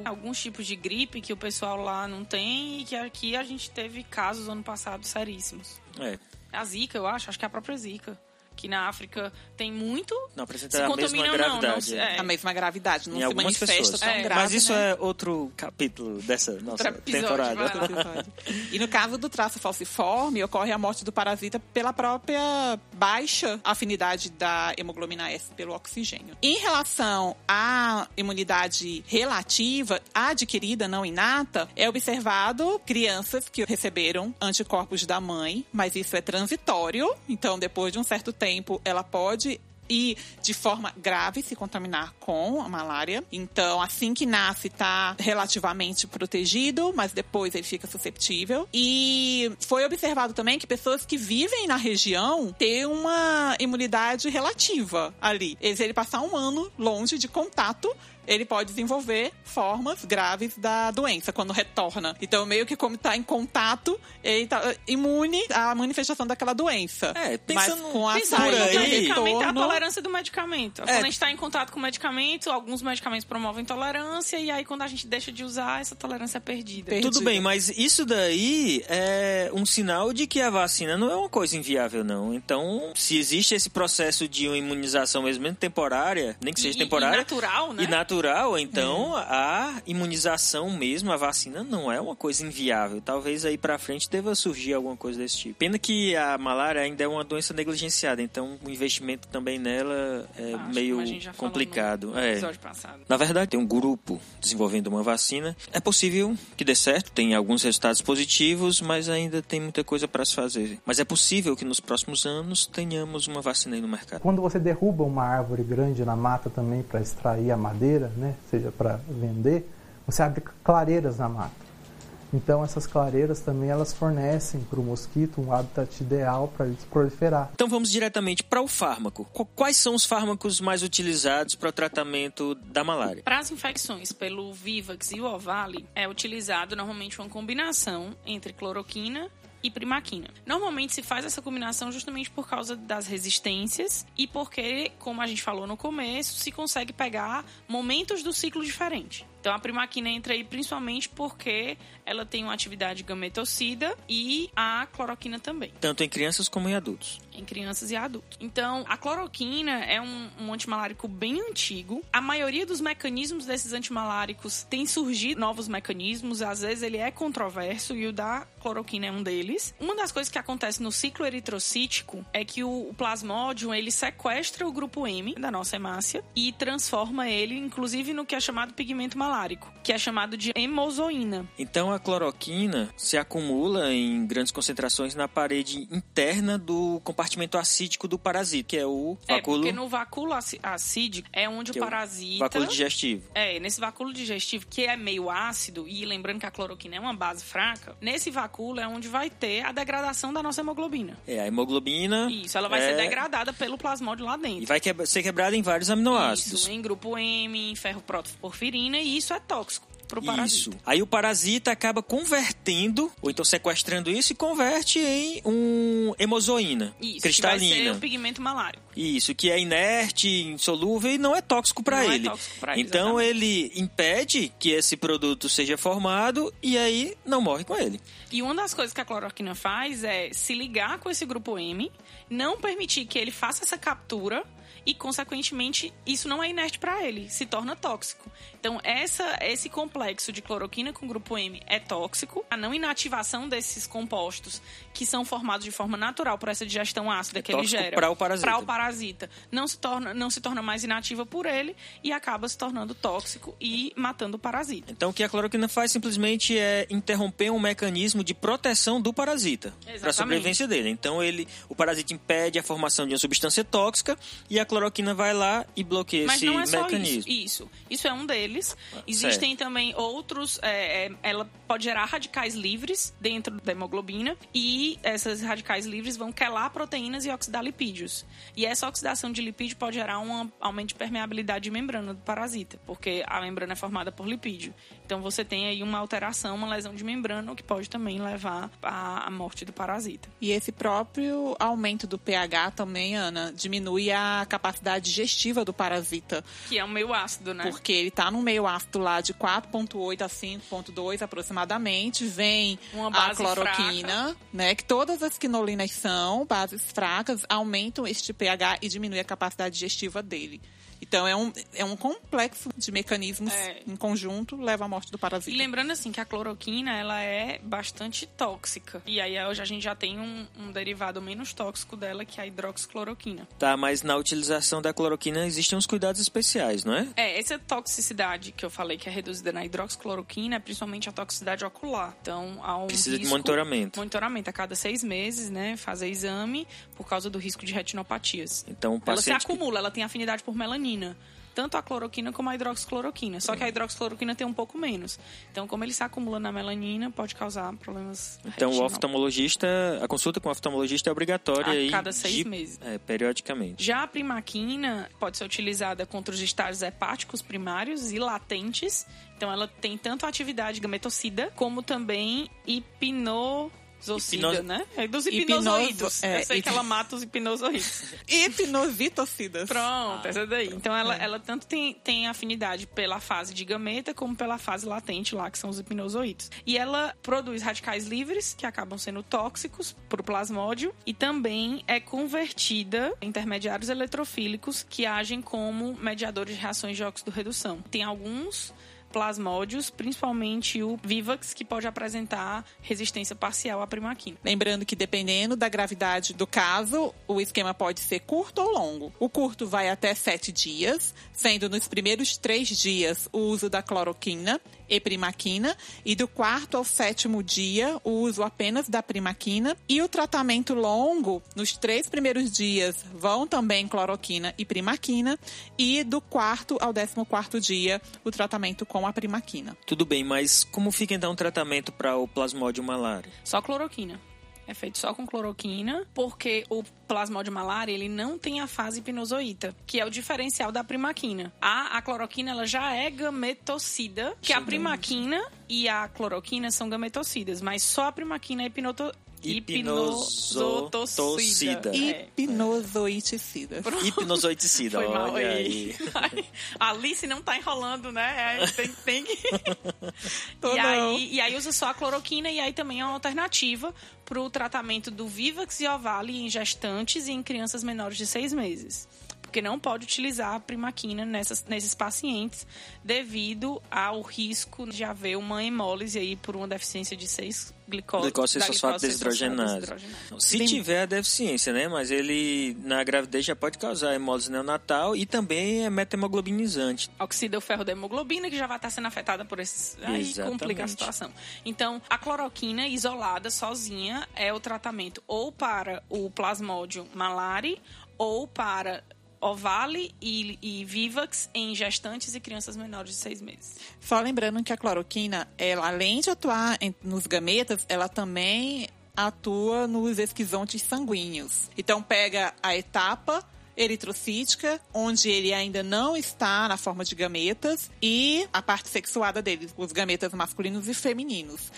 alguns tipos de gripe que o pessoal lá não tem e que aqui a gente teve casos ano passado seríssimos. É. A Zika, eu acho, acho que é a própria Zika. Que na África tem muito. Não apresenta Se a mesma não, gravidade. não se- é. é. A mesma gravidade, não Em se algumas manifesta pessoas. tão É, grave, Mas isso né? é outro capítulo dessa nossa episódio, temporada. E no caso do traço falciforme, ocorre a morte do parasita pela própria baixa afinidade da hemoglobina S pelo oxigênio. Em relação à imunidade relativa, adquirida, não inata, é observado crianças que receberam anticorpos da mãe, mas isso é transitório, então depois de um certo tempo ela pode e de forma grave se contaminar com a malária. Então, assim que nasce, está relativamente protegido, mas depois ele fica susceptível. E foi observado também que pessoas que vivem na região têm uma imunidade relativa ali. Ele passar um ano longe de contato, ele pode desenvolver formas graves da doença quando retorna. Então, meio que como está em contato, ele está imune à manifestação daquela doença. É, pensando- Mas com a pensando saída aí- do O medicamento é a retorno- tolerância do medicamento. É. Quando a gente está em contato com o medicamento, alguns medicamentos promovem tolerância, e aí quando a gente deixa de usar, essa tolerância é perdida. Per- Tudo Perdida. bem, mas isso daí é um sinal de que a vacina não é uma coisa inviável, não. Então, se existe esse processo de uma imunização mesmo temporária, nem que seja E- e temporária, natural, né? e natural, então a imunização mesmo, a vacina não é uma coisa inviável. Talvez aí pra frente deva surgir alguma coisa desse tipo. Pena que a malária ainda é uma doença negligenciada, então o investimento também nela é Acho, meio como a gente já falou complicado. no É. Na verdade, tem um grupo desenvolvendo uma vacina. É possível que dê certo, tem alguns resultados positivos, mas ainda tem muita coisa para se fazer. Mas é possível que nos próximos anos tenhamos uma vacina aí no mercado. Quando você derruba uma árvore grande na mata também para extrair a madeira, né, seja para vender, você abre clareiras na mata. Então essas clareiras também elas fornecem para o mosquito um habitat ideal para ele proliferar. Então vamos diretamente para o fármaco. Qu- Quais são os fármacos mais utilizados para o tratamento da malária? Para as infecções pelo Vivax e o Ovale, é utilizado normalmente uma combinação entre cloroquina e primaquina. Normalmente se faz essa combinação justamente por causa das resistências e porque, como a gente falou no começo, se consegue pegar momentos do ciclo diferente. Então a primaquina entra aí principalmente porque ela tem uma atividade gametocida e a cloroquina também Tanto em crianças como em adultos. em crianças e adultos. Então, a cloroquina é um, um antimalárico bem antigo. A maioria dos mecanismos desses antimaláricos tem surgido novos mecanismos. Às vezes ele é controverso e o da cloroquina é um deles. Uma das coisas que acontece no ciclo eritrocítico é que o, o plasmódio ele sequestra o grupo M da nossa hemácia e transforma ele, inclusive, no que é chamado pigmento malárico, que é chamado de hemozoína. Então a cloroquina se acumula em grandes concentrações na parede interna do compartimento acídico do parasita, que é o É, vacúolo, porque no vacúolo acídico é onde o é o parasita. vacúolo digestivo. É, nesse vacúolo digestivo, que é meio ácido, e lembrando que a cloroquina é uma base fraca, nesse vacúolo é onde vai ter a degradação da nossa hemoglobina. É, a hemoglobina. Isso, ela vai é- ser degradada pelo plasmódio lá dentro. E vai quebra- ser quebrada em vários aminoácidos. Isso, em grupo M, em ferro protoporfirina, e isso é tóxico pro Isso. parasita. Aí o parasita acaba convertendo, ou então sequestrando isso e converte em um hemozoína Isso, que vai ser cristalina. o pigmento malário. Isso, que é inerte, insolúvel e não é tóxico para é ele. tóxico pra ele, então exatamente. ele impede que esse produto seja formado e aí não morre com ele. E uma das coisas que a cloroquina faz é se ligar com esse grupo M, não permitir que ele faça essa captura e, consequentemente, isso não é inerte para ele, se torna tóxico. Então, essa, esse complexo de cloroquina com grupo M é tóxico. A não inativação desses compostos, que são formados de forma natural por essa digestão ácida É que ele gera pra o parasita. pra o parasita, não se, torna, não se torna mais inativa por ele e acaba se tornando tóxico e matando o parasita. Então o que a cloroquina faz simplesmente é interromper um mecanismo de proteção do parasita para a sobrevivência dele. Então ele, o parasita impede a formação de uma substância tóxica e a cloroquina vai lá e bloqueia Mas esse não é só mecanismo. isso. Isso. Isso é um deles. Existem também outros. é, é, ela pode gerar radicais livres dentro da hemoglobina e essas radicais livres vão quelar proteínas e oxidar lipídios. E essa oxidação de lipídio pode gerar um aumento de permeabilidade de membrana do parasita, porque a membrana é formada por lipídio. Então você tem aí uma alteração, uma lesão de membrana, o que pode também levar à morte do parasita. E esse próprio aumento do pH também, Ana, diminui a capacidade digestiva do parasita. Que é um meio ácido, né? Porque ele tá no meio ácido lá de 4.8 a 5.2 aproximadamente. Vem a cloroquina, né? Que todas as quinolinas são bases fracas, aumentam este pH e diminui a capacidade digestiva dele. Então é um, é um complexo de mecanismos É. em conjunto leva à morte do E parasita. lembrando assim que a cloroquina ela é bastante tóxica. E aí hoje a gente já tem um, um derivado menos tóxico dela, que é a hidroxicloroquina. Tá, mas na utilização da cloroquina existem uns cuidados especiais, não é? É, essa toxicidade que eu falei que é reduzida na hidroxicloroquina é principalmente a toxicidade ocular. Então, há um Precisa de risco- monitoramento. Monitoramento a cada seis meses, né? Fazer exame por causa do risco de retinopatias. Então, o Ela se paciente que- acumula, ela tem afinidade por melanina. Tanto a cloroquina como a hidroxicloroquina. Só que a hidroxicloroquina tem um pouco menos. Então, como ele se acumula na melanina, pode causar problemas Então, o retinal. oftalmologista, a consulta com o oftalmologista é obrigatória A aí cada seis de- meses. É, periodicamente. Já a primaquina pode ser utilizada contra os estágios hepáticos primários e latentes. Então, ela tem tanto atividade gametocida como também hipnosocida, Hipno- né? É dos hipnozoídos. é, Eu sei hip- que ela mata os hipnozoídos. Hipnositocidas. Pronto, essa daí. Então, ela, ela tanto tem, tem afinidade pela fase de gameta como pela fase latente lá, que são os hipnozoídos. E ela produz radicais livres, que acabam sendo tóxicos para o plasmódio, e também é convertida em intermediários eletrofílicos que agem como mediadores de reações de óxido-redução. Tem alguns plasmódios, principalmente o Vivax, que pode apresentar resistência parcial à primaquina. Lembrando que dependendo da gravidade do caso, o esquema pode ser curto ou longo. O curto vai até sete dias, sendo nos primeiros três dias o uso da cloroquina e primaquina, e do quarto ao sétimo dia o uso apenas da primaquina. E o tratamento longo, nos três primeiros dias, vão também cloroquina e primaquina, e do quarto ao décimo quarto dia, o tratamento com a primaquina. Tudo bem, mas como fica então o tratamento para o plasmódio malária? Só cloroquina. É feito só com cloroquina, porque o plasmódio malária ele não tem a fase hipnozoíta, que é o diferencial da primaquina. A, a cloroquina ela já é gametocida, que a primaquina e a cloroquina são gametocidas, mas só a primaquina é hipnosotocida. É. Hipnozoiticida. Hipnozoiticida, Foi mal olha aí. aí. A Alice não tá enrolando, né? É, tem, tem que... Tô e, não. aí, e aí usa só a cloroquina e aí também é uma alternativa para o tratamento do Vivax e Ovale em gestantes e em crianças menores de seis meses. Porque não pode utilizar a primaquina nessas, nesses pacientes devido ao risco de haver uma hemólise aí por uma deficiência de 6 glicose, Glicose da 6-fosfato glicose desidrogenase. Se tiver a deficiência, né? Mas ele na gravidez já pode causar hemólise neonatal e também é metahemoglobinizante. oxida o ferro da hemoglobina, que já vai estar sendo afetada por esses. Aí Exatamente. complica a situação. Então, a cloroquina isolada, sozinha, é o tratamento ou para o plasmódio malari ou para Ovale e, e Vivax em gestantes e crianças menores de seis meses. Só lembrando que a cloroquina, ela, além de atuar em- nos gametas, ela também atua nos esquizontes sanguíneos. Então pega a etapa eritrocítica, onde ele ainda não está na forma de gametas, e a parte sexuada dele, os gametas masculinos e femininos.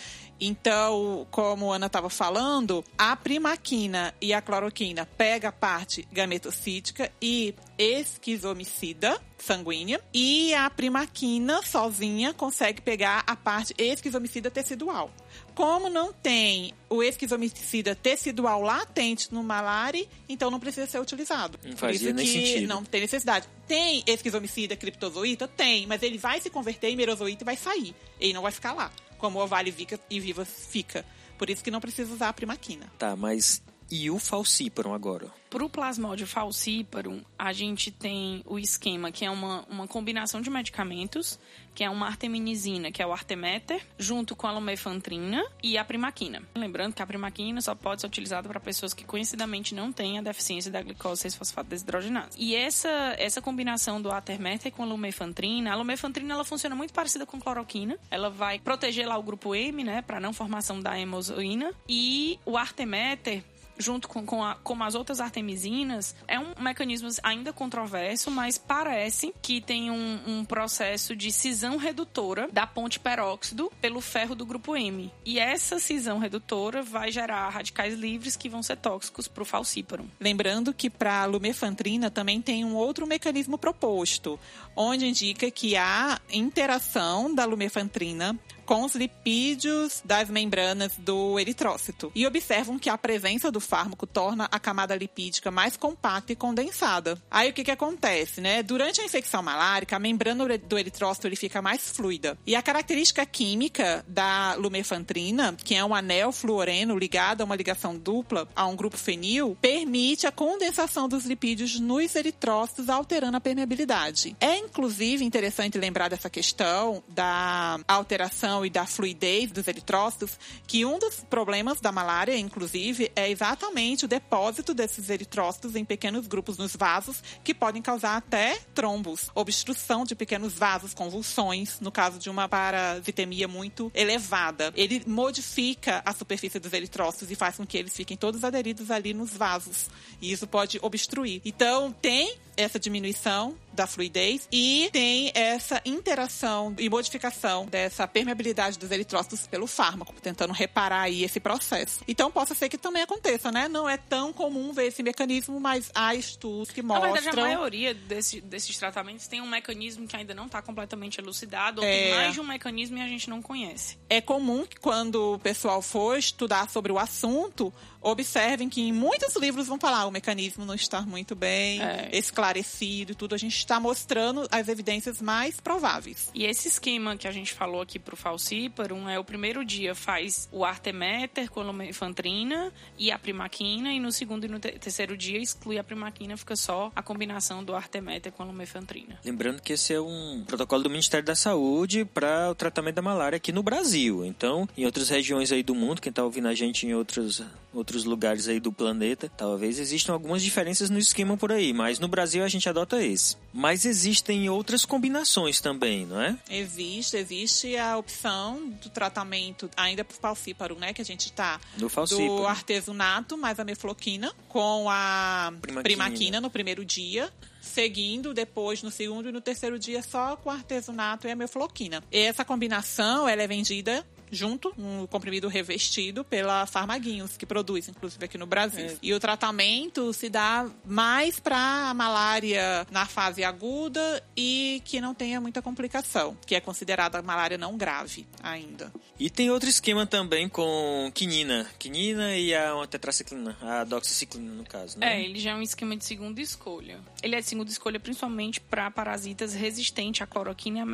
Então, como a Ana estava falando, a primaquina e a cloroquina pega a parte gametocítica e esquizomicida sanguínea e a primaquina sozinha consegue pegar a parte esquizomicida tecidual. Como não tem o esquizomicida tecidual latente no malari, então não precisa ser utilizado. Não Por fazia isso nem que sentido. não tem necessidade. Tem esquizomicida criptozoíta? Tem, mas ele vai se converter em merozoíta e vai sair. Ele não vai ficar lá, como o Vica e Viva fica. Por isso que não precisa usar a primaquina. Tá, mas e o falciparum agora? Para o plasmódio falciparum, a gente tem o esquema que é uma, uma combinação de medicamentos, que é uma arteminizina, que é o artemeter, junto com a lumefantrina e a primaquina. Lembrando que a primaquina só pode ser utilizada para pessoas que conhecidamente não têm a deficiência da glicose 6-fosfato desidrogenase. E essa, essa combinação do artemeter com a lumefantrina, a lumefantrina ela funciona muito parecida com cloroquina. Ela vai proteger lá o grupo M, né, para não formação da hemozoína. E o artemeter junto com, com, a- as outras artemisinas, é um mecanismo ainda controverso, mas parece que tem um, um processo de cisão redutora da ponte peróxido pelo ferro do grupo M. E essa cisão redutora vai gerar radicais livres que vão ser tóxicos para o falciparum. Lembrando que para a lumefantrina também tem um outro mecanismo proposto, onde indica que há interação da lumefantrina com os lipídios das membranas do eritrócito e observam que a presença do fármaco torna a camada lipídica mais compacta e condensada. Aí o que, que acontece, né? Durante a infecção malárica, a membrana do eritrócito ele fica mais fluida. E a característica química da lumefantrina, que é um anel fluoreno ligado a uma ligação dupla a um grupo fenil, permite a condensação dos lipídios nos eritrócitos, alterando a permeabilidade. É inclusive interessante lembrar dessa questão da alteração e da fluidez dos eritrócitos, que um dos problemas da malária, inclusive, é exatamente o depósito desses eritrócitos em pequenos grupos nos vasos, que podem causar até trombos, obstrução de pequenos vasos, convulsões, no caso de uma parasitemia muito elevada. Ele modifica a superfície dos eritrócitos e faz com que eles fiquem todos aderidos ali nos vasos. E isso pode obstruir. Então, tem essa diminuição da fluidez e tem essa interação e modificação dessa permeabilidade dos eritrócitos pelo fármaco, tentando reparar aí esse processo. Então, possa ser que também aconteça, né? Não é tão comum ver esse mecanismo, mas há estudos que Na mostram. verdade, a maioria desse- desses tratamentos tem um mecanismo que ainda não está completamente elucidado, ou É. tem mais de um mecanismo e a gente não conhece. É comum que quando o pessoal for estudar sobre o assunto, observem que em muitos livros vão falar o mecanismo não está muito bem É. esclarecido e tudo. A gente está mostrando as evidências mais prováveis. E esse esquema que a gente falou aqui pro falciparum é o primeiro dia faz o arteméter com a lumefantrina e a primaquina, e no segundo e no te- terceiro dia exclui a primaquina, fica só a combinação do arteméter com a lumefantrina. Lembrando que esse é um protocolo do Ministério da Saúde para o tratamento da malária aqui no Brasil. Então, em outras regiões aí do mundo, quem está ouvindo a gente em outros, outros lugares aí do planeta, talvez existam algumas diferenças no esquema por aí, mas no Brasil a gente adota esse. Mas existem outras combinações também, não é? Existe, existe a opção do tratamento ainda por falciparum, né? Que a gente está Do falciparum. do artesunato mais a mefloquina com a Primaquina. primaquina no primeiro dia. Seguindo depois no segundo e no terceiro dia só com artesunato e a mefloquina. E essa combinação ela é vendida junto, um comprimido revestido pela Farmaguinhos, que produz, inclusive aqui no Brasil. E o tratamento se dá mais para a malária na fase aguda e que não tenha muita complicação, que é considerada malária não grave ainda. E tem outro esquema também com quinina. Quinina e a tetraciclina, a doxiciclina no caso, né? É, ele já é um esquema de segunda escolha. Ele é de segunda escolha principalmente para parasitas resistentes à cloroquina e à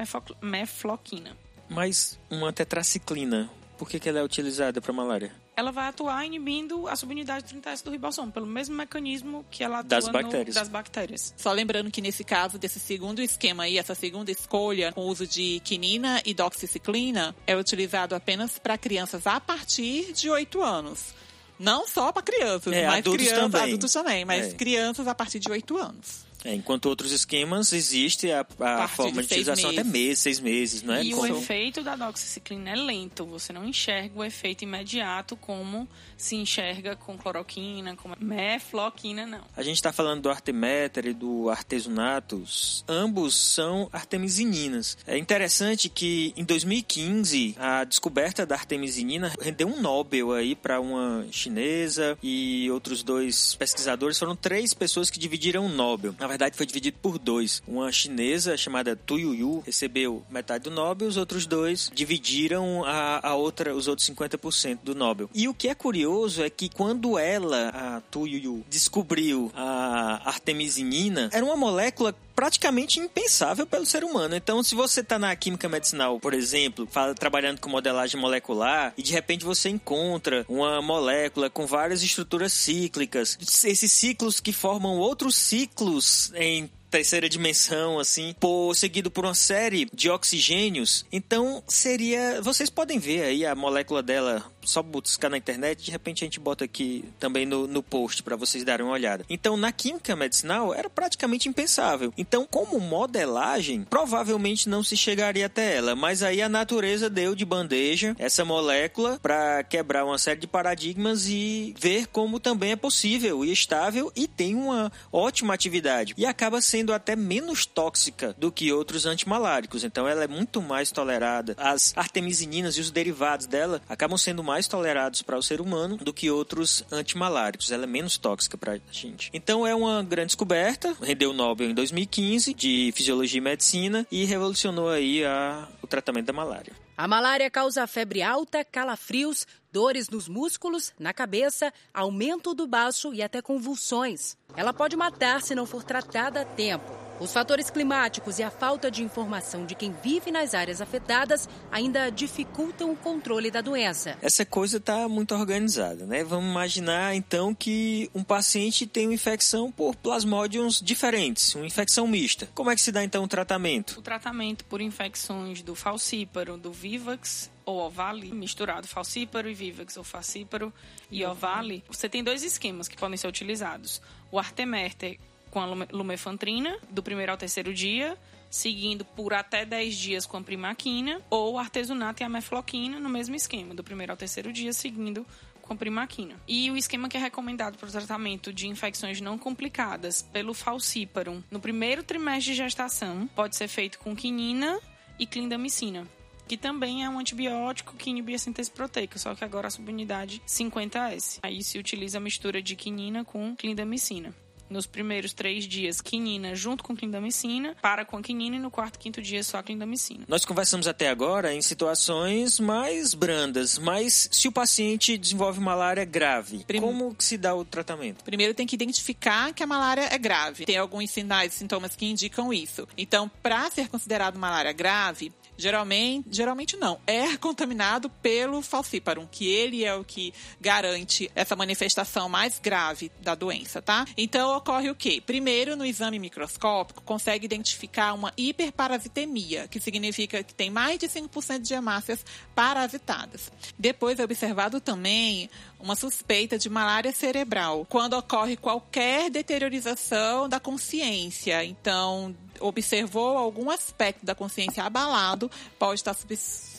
mefloquina. Mas uma tetraciclina, por que, que ela é utilizada para malária? Ela vai atuar inibindo a subunidade 30S do ribossoma, pelo mesmo mecanismo que ela atua Das no- bactérias. das bactérias. Só lembrando que nesse caso desse segundo esquema aí, essa segunda escolha com o uso de quinina e doxiciclina é utilizado apenas para crianças a partir de 8 anos. Não só para crianças, É, mas adultos crianças, também. adultos também, mas É. crianças a partir de 8 anos. É, enquanto outros esquemas existe a, a forma de de utilização até meses. meses, seis meses, não é? E Com- o efeito da doxiciclina é lento. Você não enxerga o efeito imediato como se enxerga com cloroquina, com mefloquina, não. A gente está falando do arteméter e do artesunatus. Ambos são artemisininas. É interessante que em 2015 a descoberta da artemisinina rendeu um Nobel aí para uma chinesa e outros dois pesquisadores. Foram três pessoas que dividiram o Nobel. Na verdade foi dividido por dois. Uma chinesa chamada Tu Yuyu recebeu metade do Nobel, os outros dois dividiram a, a outra, os outros 50% do Nobel. E o que é curioso é que quando ela, a Tu Yuyu, descobriu a artemisinina, era uma molécula praticamente impensável pelo ser humano. Então, se você está na química medicinal, por exemplo, trabalhando com modelagem molecular e de repente você encontra uma molécula com várias estruturas cíclicas, esses ciclos que formam outros ciclos em terceira dimensão, assim, por, seguido por uma série de oxigênios. Então, seria. Vocês podem ver aí a molécula dela, só buscar na internet, de repente a gente bota aqui também no, no post para vocês darem uma olhada. Então, na química medicinal, era praticamente impensável. Então, como modelagem, provavelmente não se chegaria até ela, mas aí a natureza deu de bandeja essa molécula para quebrar uma série de paradigmas e ver como também é possível e estável e tem uma ótima atividade. E acaba sendo até menos tóxica do que outros antimaláricos. Então ela é muito mais tolerada. As artemisininas e os derivados dela acabam sendo mais tolerados para o ser humano do que outros antimaláricos. Ela é menos tóxica para a gente. Então é uma grande descoberta. Rendeu o Nobel em 2015 de Fisiologia e Medicina e revolucionou aí a- o tratamento da malária. A malária causa febre alta, calafrios, dores nos músculos, na cabeça, aumento do baço e até convulsões. Ela pode matar se não for tratada a tempo. Os fatores climáticos e a falta de informação de quem vive nas áreas afetadas ainda dificultam o controle da doença. Essa coisa está muito organizada, né? Vamos imaginar então que um paciente tem uma infecção por plasmódios diferentes, uma infecção mista. Como é que se dá então o tratamento? O tratamento por infecções do falcíparo, do vivax ou ovale, misturado falcíparo e vivax ou falcíparo e ovale, você tem dois esquemas que podem ser utilizados. O artemeter com a lumefantrina, do primeiro ao terceiro dia, seguindo por até 10 dias com a primaquina, ou artesunato e a mefloquina no mesmo esquema, do primeiro ao terceiro dia, seguindo com primaquina. E o esquema que é recomendado para o tratamento de infecções não complicadas pelo falciparum no primeiro trimestre de gestação pode ser feito com quinina e clindamicina que também é um antibiótico que inibe a síntese proteica, só que agora a subunidade 50S. Aí se utiliza a mistura de quinina com clindamicina nos primeiros três dias quinina junto com clindamicina, para com a quinina e no quarto quinto dia só a clindamicina. Nós conversamos até agora em situações mais brandas, mas se o paciente desenvolve malária grave, Prim... como se dá o tratamento? Primeiro tem que identificar que a malária é grave. Tem alguns sinais, sintomas que indicam isso. Então, para ser considerado malária grave, Geralmente, geralmente não. É contaminado pelo falciparum, que ele é o que garante essa manifestação mais grave da doença, tá? Então ocorre o quê? Primeiro, no exame microscópico, consegue identificar uma hiperparasitemia, que significa que tem mais de 5% de hemácias parasitadas. Depois é observado também uma suspeita de malária cerebral, quando ocorre qualquer deteriorização da consciência. Então, observou algum aspecto da consciência abalado, pode estar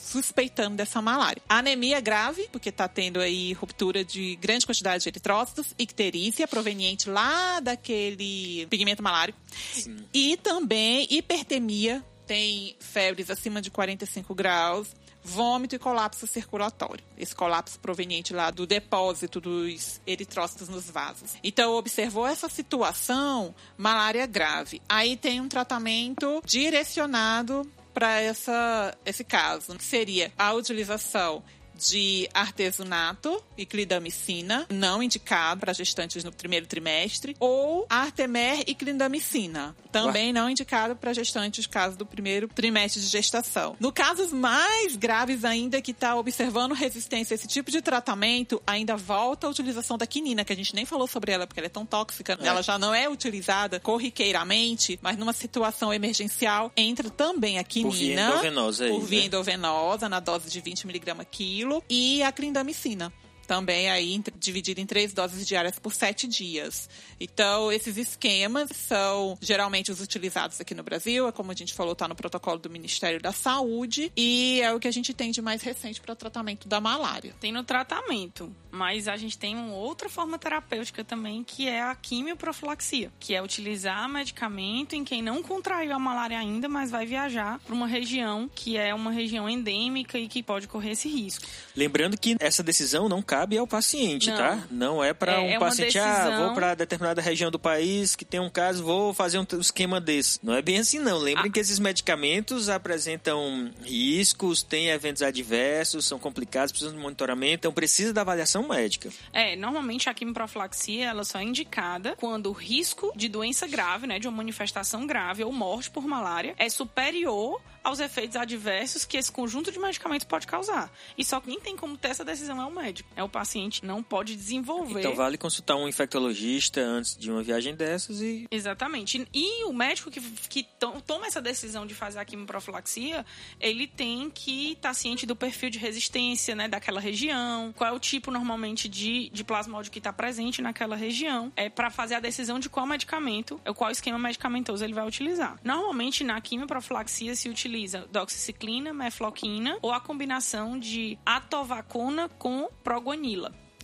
suspeitando dessa malária. Anemia grave, porque está tendo aí ruptura de grande quantidade de eritrócitos, icterícia, proveniente lá daquele pigmento malário. Sim. E também hipertemia, tem febres acima de 45 graus, vômito e colapso circulatório. Esse colapso proveniente lá do depósito dos eritrócitos nos vasos. Então, observou essa situação, malária grave. Aí tem um tratamento direcionado para esse caso, que seria a utilização de artesunato e clindamicina, não indicado para gestantes no primeiro trimestre, ou artemer e clindamicina, também não indicado para gestantes caso do primeiro trimestre de gestação. No casos mais graves ainda que está observando resistência a esse tipo de tratamento, ainda volta a utilização da quinina, que a gente nem falou sobre ela porque ela é tão tóxica, é. ela já não é utilizada corriqueiramente, mas numa situação emergencial entra também a quinina. Por via endovenosa aí, Por via né? endovenosa, na dose de 20 mg quilo e a clindamicina também aí dividido em três doses diárias por sete dias. Então, esses esquemas são geralmente os utilizados aqui no Brasil, é como a gente falou, está no protocolo do Ministério da Saúde, e é o que a gente tem de mais recente para o tratamento da malária. Tem no tratamento, mas a gente tem uma outra forma terapêutica também, que é a quimioprofilaxia, que é utilizar medicamento em quem não contraiu a malária ainda, mas vai viajar para uma região que é uma região endêmica e que pode correr esse risco. Lembrando que essa decisão não cabe cabe ao paciente, não. tá? Não é para é, um é paciente, decisão... ah, vou para determinada região do país que tem um caso, vou fazer um esquema desse. Não é bem assim, não. Lembrem ah. que esses medicamentos apresentam riscos, têm eventos adversos, são complicados, precisam de monitoramento, então precisa da avaliação médica. É, normalmente a quimioprofilaxia ela só é indicada quando o risco de doença grave, né, de uma manifestação grave ou morte por malária é superior aos efeitos adversos que esse conjunto de medicamentos pode causar. E só quem tem como ter essa decisão é o médico. É o paciente não pode desenvolver. Então vale consultar um infectologista antes de uma viagem dessas e. Exatamente. E o médico que, que toma essa decisão de fazer a quimioprofilaxia, ele tem que estar tá ciente do perfil de resistência, né, daquela região, qual é o tipo normalmente de, de plasmódio que está presente naquela região, é para fazer a decisão de qual medicamento, qual esquema medicamentoso ele vai utilizar. Normalmente na quimioprofilaxia se utiliza doxiciclina, mefloquina ou a combinação de atovacona com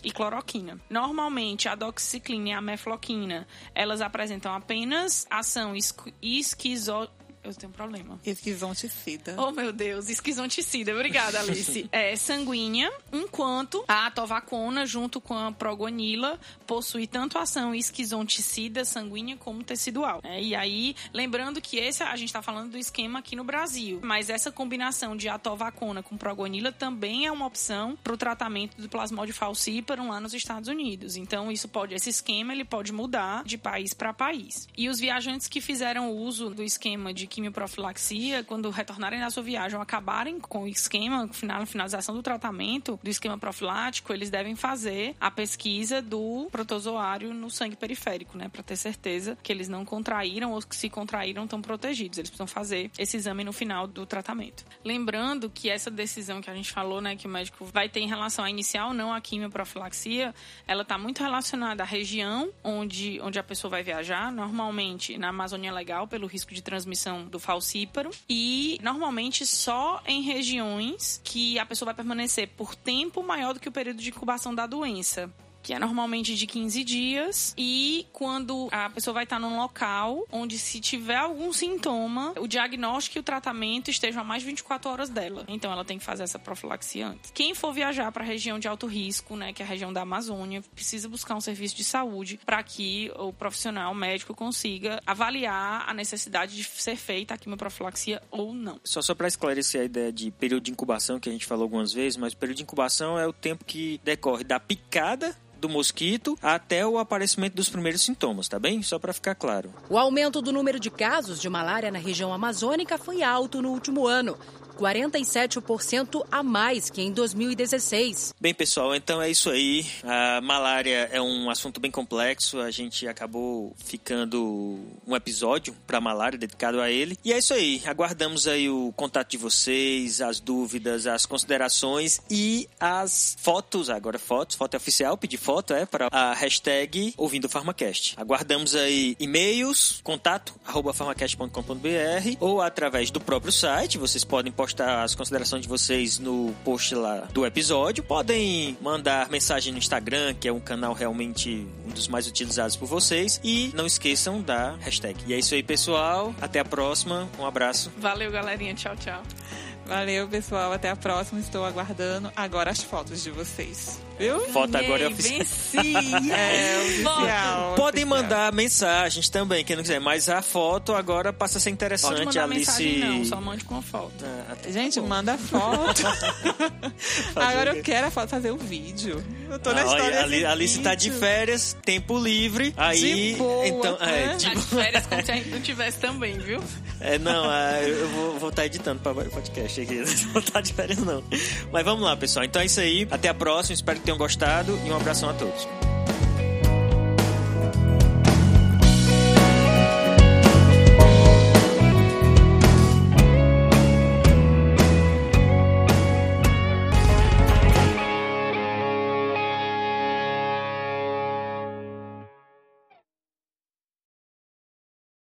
e cloroquina. Normalmente, a doxiciclina e a mefloquina, elas apresentam apenas ação esquizo Eu tenho um problema. Esquizonticida. Oh, meu Deus, esquizonticida. Obrigada, Alice. é sanguínea, enquanto a tovacona, junto com a progonila, possui tanto ação esquizonticida sanguínea como tecidual. É, e aí, lembrando que esse a gente está falando do esquema aqui no Brasil, mas essa combinação de atovacona com progonila também é uma opção para o tratamento do plasmode falciparum lá nos Estados Unidos. Então, isso pode, esse esquema ele pode mudar de país para país. E os viajantes que fizeram uso do esquema de quimioprofilaxia, quando retornarem da sua viagem ou acabarem com o esquema, final, finalização do tratamento do esquema profilático, eles devem fazer a pesquisa do protozoário no sangue periférico, né, para ter certeza que eles não contraíram ou que se contraíram estão protegidos. Eles precisam fazer esse exame no final do tratamento. Lembrando que essa decisão que a gente falou, né, que o médico vai ter em relação a iniciar ou não a quimioprofilaxia, ela está muito relacionada à região onde, onde a pessoa vai viajar, normalmente na Amazônia Legal, pelo risco de transmissão do falcíparo, e normalmente só em regiões que a pessoa vai permanecer por tempo maior do que o período de incubação da doença que é normalmente de 15 dias, e quando a pessoa vai estar num local onde, se tiver algum sintoma, o diagnóstico e o tratamento estejam a mais de 24 horas dela. Então, ela tem que fazer essa profilaxia antes. Quem for viajar para a região de alto risco, né, que é a região da Amazônia, precisa buscar um serviço de saúde para que o profissional o médico consiga avaliar a necessidade de ser feita a quimioprofilaxia ou não. Só, só para esclarecer a ideia de período de incubação, que a gente falou algumas vezes, mas período de incubação é o tempo que decorre da picada do mosquito até o aparecimento dos primeiros sintomas, tá bem? Só para ficar claro. O aumento do número de casos de malária na região amazônica foi alto no último ano. 47% a mais que em 2016. Bem, pessoal, então é isso aí. A malária é um assunto bem complexo. A gente acabou ficando um episódio para malária dedicado a ele. E é isso aí. Aguardamos aí o contato de vocês, as dúvidas, as considerações e as fotos. Agora fotos, foto é oficial, pedir foto é para a hashtag ouvindo Farmacast. Aguardamos aí e-mails, contato farmacast.com.br ou através do próprio site. Vocês podem postar as considerações de vocês no post lá do episódio. Podem mandar mensagem no Instagram, que é um canal realmente um dos mais utilizados por vocês. E não esqueçam da hashtag. E é isso aí, pessoal. Até a próxima. Um abraço. Valeu, galerinha. Tchau, tchau. Valeu, pessoal. Até a próxima. Estou aguardando agora as fotos de vocês. Viu? Foto agora é oficial. venci. É, oficial. Podem oficial. mandar mensagens também, quem não quiser. Mas a foto agora passa a ser interessante. Pode mandar Alice... mensagem não, só mande com a foto. Ah, até- Gente, bom. manda foto. Agora eu quero a foto fazer o vídeo. Eu tô na Ah, história. olha, Alice, Alice tá de vídeo. férias, tempo livre. Aí, De boa, então, é, né? de Tá de férias como se a gente não tivesse também, viu? É, não, é, eu vou, vou estar editando para o podcast Não de férias, não. Mas vamos lá, pessoal. Então é isso aí. Até a próxima. Espero que tenham gostado e um abração a todos.